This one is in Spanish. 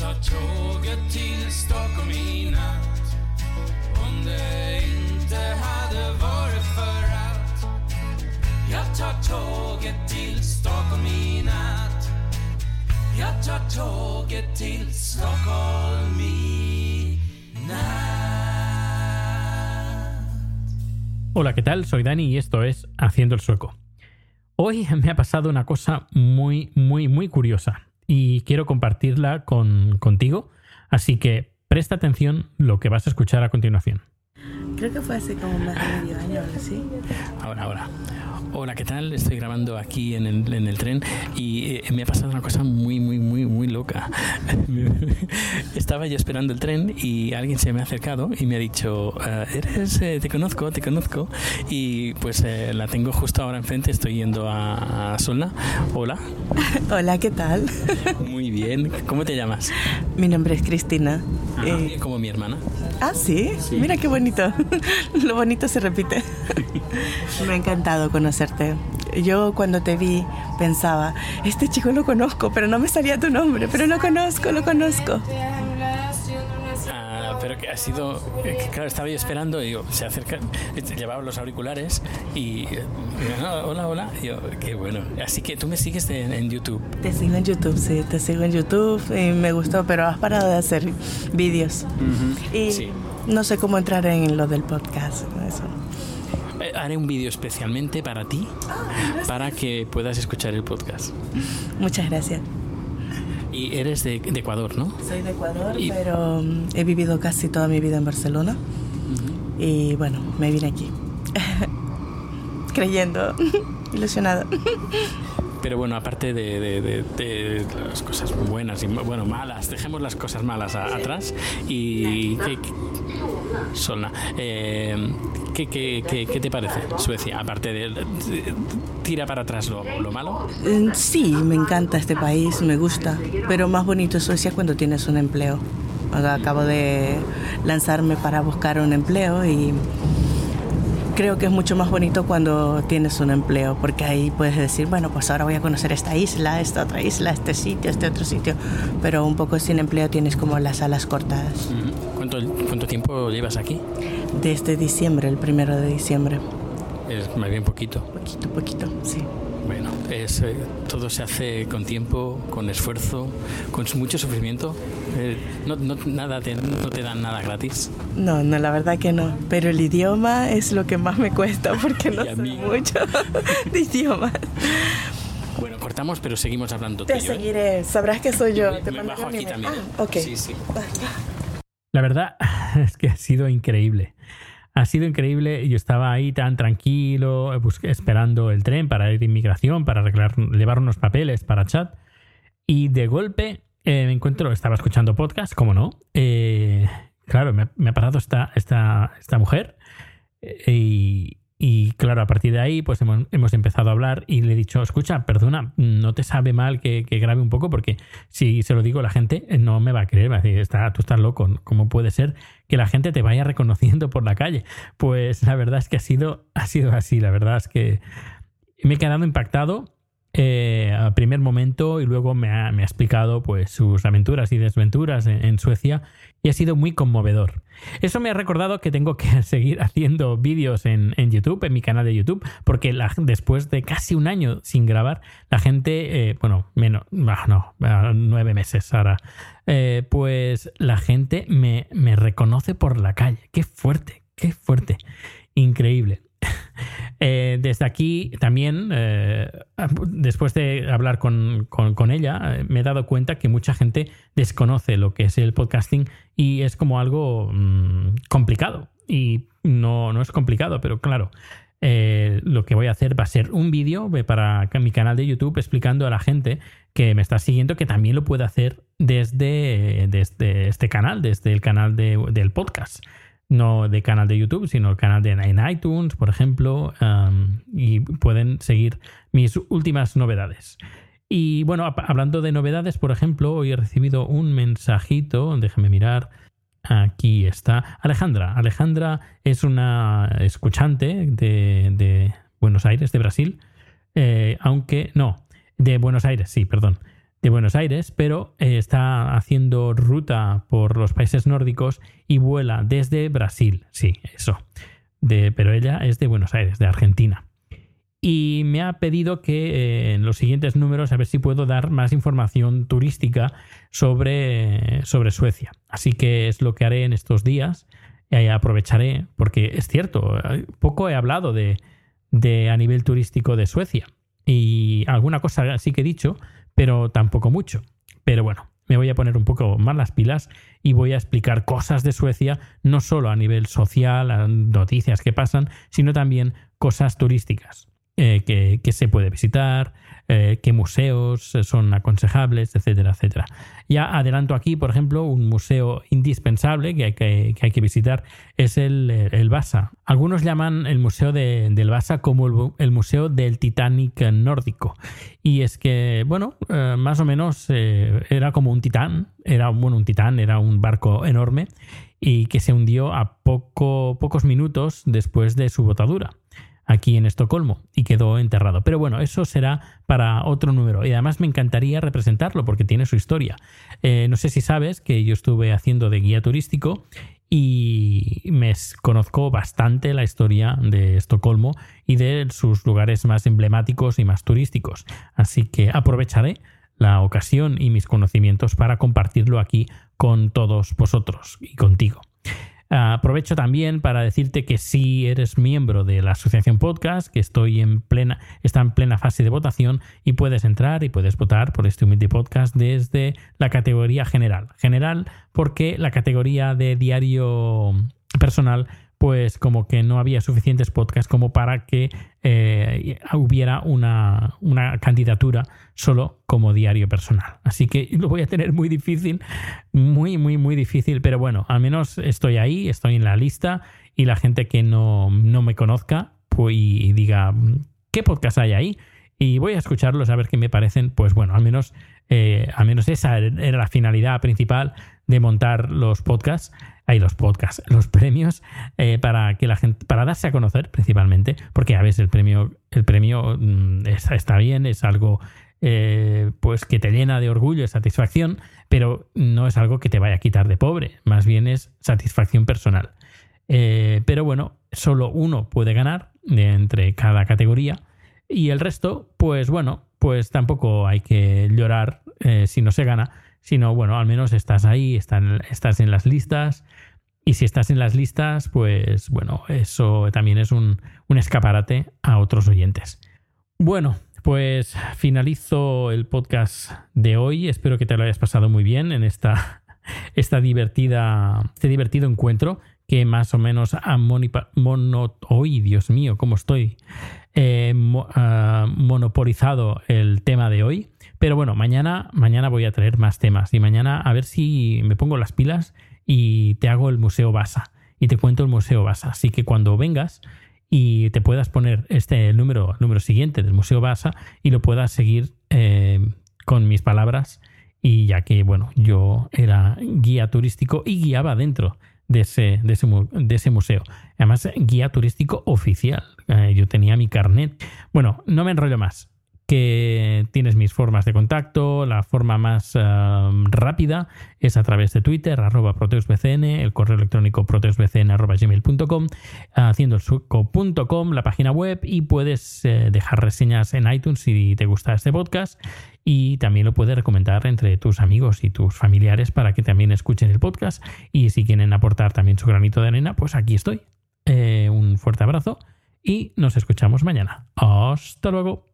tar tåget till Stockholm i natt. Om det inte hade varit för att Jag tar tåget till Stockholm i natt. Jag tar tåget till Stockholm i natt. Hola, ¿qué tal? Soy Dani y esto es Haciendo el Sueco. Hoy me ha pasado una cosa muy, muy, muy curiosa y quiero compartirla con, contigo, así que presta atención lo que vas a escuchar a continuación. Creo que fue hace como más de medio año, así. Ahora, ahora. Hola, ¿qué tal? Estoy grabando aquí en el, en el tren y eh, me ha pasado una cosa muy, muy loca. Estaba yo esperando el tren y alguien se me ha acercado y me ha dicho, "Ah, eres, eh, te conozco, te conozco. Y pues eh, la tengo justo ahora enfrente, estoy yendo a, a Solna. Hola. Hola, ¿qué tal? Muy bien. ¿Cómo te llamas? Mi nombre es Cristina. Eh, Como mi hermana. ah, ¿sí? Mira qué bonito. Lo bonito se repite. Me ha encantado conocerte. Yo cuando te vi pensaba, este chico lo conozco, pero no me salía tu nombre, pero lo conozco, lo conozco. Ah, pero que ha sido, eh, que claro, estaba yo esperando y digo, se acerca, eh, llevaba los auriculares y, eh, hola, hola, y yo, qué bueno. Así que tú me sigues en, en YouTube. Te sigo en YouTube, sí, te sigo en YouTube y me gustó, pero has parado de hacer vídeos. Y Sí. no sé cómo entrar en lo del podcast. Eso. Haré un vídeo especialmente para ti, para que puedas escuchar el podcast. Muchas gracias. Y eres de, de Ecuador, ¿no? Soy de Ecuador, Y- pero mm, he vivido casi toda mi vida en Barcelona. Y bueno, me vine aquí. Creyendo, ilusionada. Pero bueno, aparte de, de- de- de las cosas buenas y bueno, malas, dejemos las cosas malas a- atrás y... ¿qué, Solna, eh, ¿qué, qué, qué- qué te parece Suecia? Aparte de... de- tira para atrás lo, lo malo. Mm, Sí, me encanta este país, me gusta. Pero más bonito es Suecia cuando tienes un empleo. Acabo de lanzarme para buscar un empleo y creo que es mucho más bonito cuando tienes un empleo, porque ahí puedes decir, bueno, pues ahora voy a conocer esta isla, esta otra isla, este sitio, este otro sitio. Pero un poco sin empleo tienes como las alas cortadas. ¿Cuánto, ¿Cuánto tiempo llevas aquí? Desde diciembre, el primero de diciembre. Es más bien poquito. Poquito, poquito, sí. Bueno, es, eh, todo se hace con tiempo, con esfuerzo, con mucho sufrimiento. Eh, no, no- nada te, no te dan nada gratis. No, no, la verdad que no. Pero el idioma es lo que más me cuesta porque no sé mucho de idiomas. Bueno, cortamos, pero seguimos hablando Te tuyo, ¿eh? seguiré, sabrás que soy yo. Me- Te me bajo aquí también. Ah, ok. Sí, sí. La verdad es que ha sido increíble. Ha sido increíble. Yo estaba ahí tan tranquilo, bus- esperando el tren para ir de inmigración, para arreglar, llevar unos papeles para chat. Y de golpe eh, me encuentro, estaba escuchando podcast, como no. Eh, claro, me, ha- parado esta, esta, esta mujer. eh, y, y claro, a partir de ahí, pues hemos, hemos empezado a hablar y le he dicho, escucha, perdona, no te sabe mal que, que grabe un poco, porque si se lo digo la gente eh, no me va a creer, va a decir, está, tú estás loco, ¿cómo puede ser que la gente te vaya reconociendo por la calle? Pues la verdad es que ha sido, ha sido así, la verdad es que me he quedado impactado eh, a primer momento y luego me ha, me ha explicado pues sus aventuras y desventuras en, en Suecia y ha sido muy conmovedor. Eso me ha recordado que tengo que seguir haciendo vídeos en, en YouTube, en mi canal de YouTube, porque la- después de casi un año sin grabar, la gente, eh, bueno, menos, ah, no, ah, nueve meses ahora, eh, pues la gente me, me reconoce por la calle. Qué fuerte, qué fuerte. Increíble. Eh, desde aquí también, eh, después de hablar con, ella, eh, me he dado cuenta que mucha gente desconoce lo que es el podcasting y es como algo mm, complicado. Y no, no es complicado, pero claro, lo que voy a hacer va a ser un vídeo para mi canal de YouTube explicando a la gente que me está siguiendo que también lo puede hacer desde, desde este canal, desde el canal del podcast no de canal de YouTube, sino el canal de en iTunes, por ejemplo, y pueden seguir mis últimas novedades. Y bueno, hablando de novedades, por ejemplo, hoy he recibido un mensajito, déjeme mirar, aquí está, Alejandra. Alejandra es una escuchante de, Buenos Aires, de Brasil, eh, aunque no, de Buenos Aires, sí, perdón de Buenos Aires, pero eh, está haciendo ruta por los países nórdicos y vuela desde Brasil. Sí, eso. Pero ella es de Buenos Aires, de Argentina. Y me ha pedido que eh, en los siguientes números a ver si puedo dar más información turística sobre, sobre Suecia. Así que es lo que haré en estos días. Y aprovecharé, porque es cierto, poco he hablado de, de a nivel turístico de Suecia. Y alguna cosa sí que he dicho, pero tampoco mucho. Pero bueno, me voy a poner un poco más las pilas y voy a explicar cosas de Suecia, no solo a nivel social, noticias que pasan, sino también cosas turísticas eh, que, se puede visitar, eh, qué museos son aconsejables, etcétera, etcétera. Ya adelanto aquí, por ejemplo, un museo indispensable que hay que, hay que visitar es el, el Vasa. Algunos llaman el Museo del Vasa como el, Museo del Titanic nórdico. Y es que, bueno, eh, más o menos eh, era como un titán, era bueno, un titán, era un barco enorme y que se hundió a poco, pocos minutos después de su botadura aquí en Estocolmo y quedó enterrado. Pero bueno, eso será para otro número y además me encantaría representarlo porque tiene su historia. Eh, no sé si sabes que yo estuve haciendo de guía turístico y me conozco bastante la historia de Estocolmo y de sus lugares más emblemáticos y más turísticos. Así que aprovecharé la ocasión y mis conocimientos para compartirlo aquí con todos vosotros y contigo. Aprovecho también para decirte que si eres miembro de la Asociación Podcast, que estoy en plena, está en plena fase de votación y puedes entrar y puedes votar por este humilde podcast desde la categoría general. General porque la categoría de diario personal pues como que no había suficientes podcasts como para que eh, hubiera una, una, candidatura solo como diario personal. Así que lo voy a tener muy difícil, muy, muy, muy difícil, pero bueno, al menos estoy ahí, estoy en la lista y la gente que no, no me conozca pues, y diga, ¿qué podcast hay ahí? Y voy a escucharlos a ver qué me parecen, pues bueno, al menos, eh, al menos esa era la finalidad principal de montar los podcasts hay los podcasts, los premios, eh, para que la gente, para darse a conocer principalmente, porque a veces el premio, el premio mm, está, bien, es algo eh, pues que te llena de orgullo y satisfacción, pero no es algo que te vaya a quitar de pobre, más bien es satisfacción personal. Eh, pero bueno, solo uno puede ganar entre cada categoría y el resto, pues bueno, pues tampoco hay que llorar si no se gana, sino bueno, al menos estás ahí, estás en las listas. Y si estás en las listas, pues bueno, eso también es un, escaparate a otros oyentes. Bueno, pues finalizo el podcast de hoy. Espero que te lo hayas pasado muy bien en esta, esta divertida, este divertido encuentro que más o menos ha mono, hoy, Dios mío, cómo estoy eh, monopolizado el tema de hoy. Pero bueno, mañana, mañana voy a traer más temas y mañana a ver si me pongo las pilas y te hago el Museo Basa y te cuento el Museo Basa. Así que cuando vengas y te puedas poner este número, número siguiente del Museo Basa y lo puedas seguir eh, con mis palabras y ya que, bueno, yo era guía turístico y guiaba dentro de ese, de ese, de ese museo. Además, guía turístico oficial. Eh, yo tenía mi carnet. Bueno, no me enrollo más tienes mis formas de contacto. La forma más eh, rápida es a través de Twitter, arroba proteusbcn, el correo electrónico proteusbcn haciendo el suco.com, la página web y puedes eh, dejar reseñas en iTunes si te gusta este podcast y también lo puedes recomendar entre tus amigos y tus familiares para que también escuchen el podcast y si quieren aportar también su granito de arena, pues aquí estoy. Eh, un fuerte abrazo y nos escuchamos mañana. Hasta luego.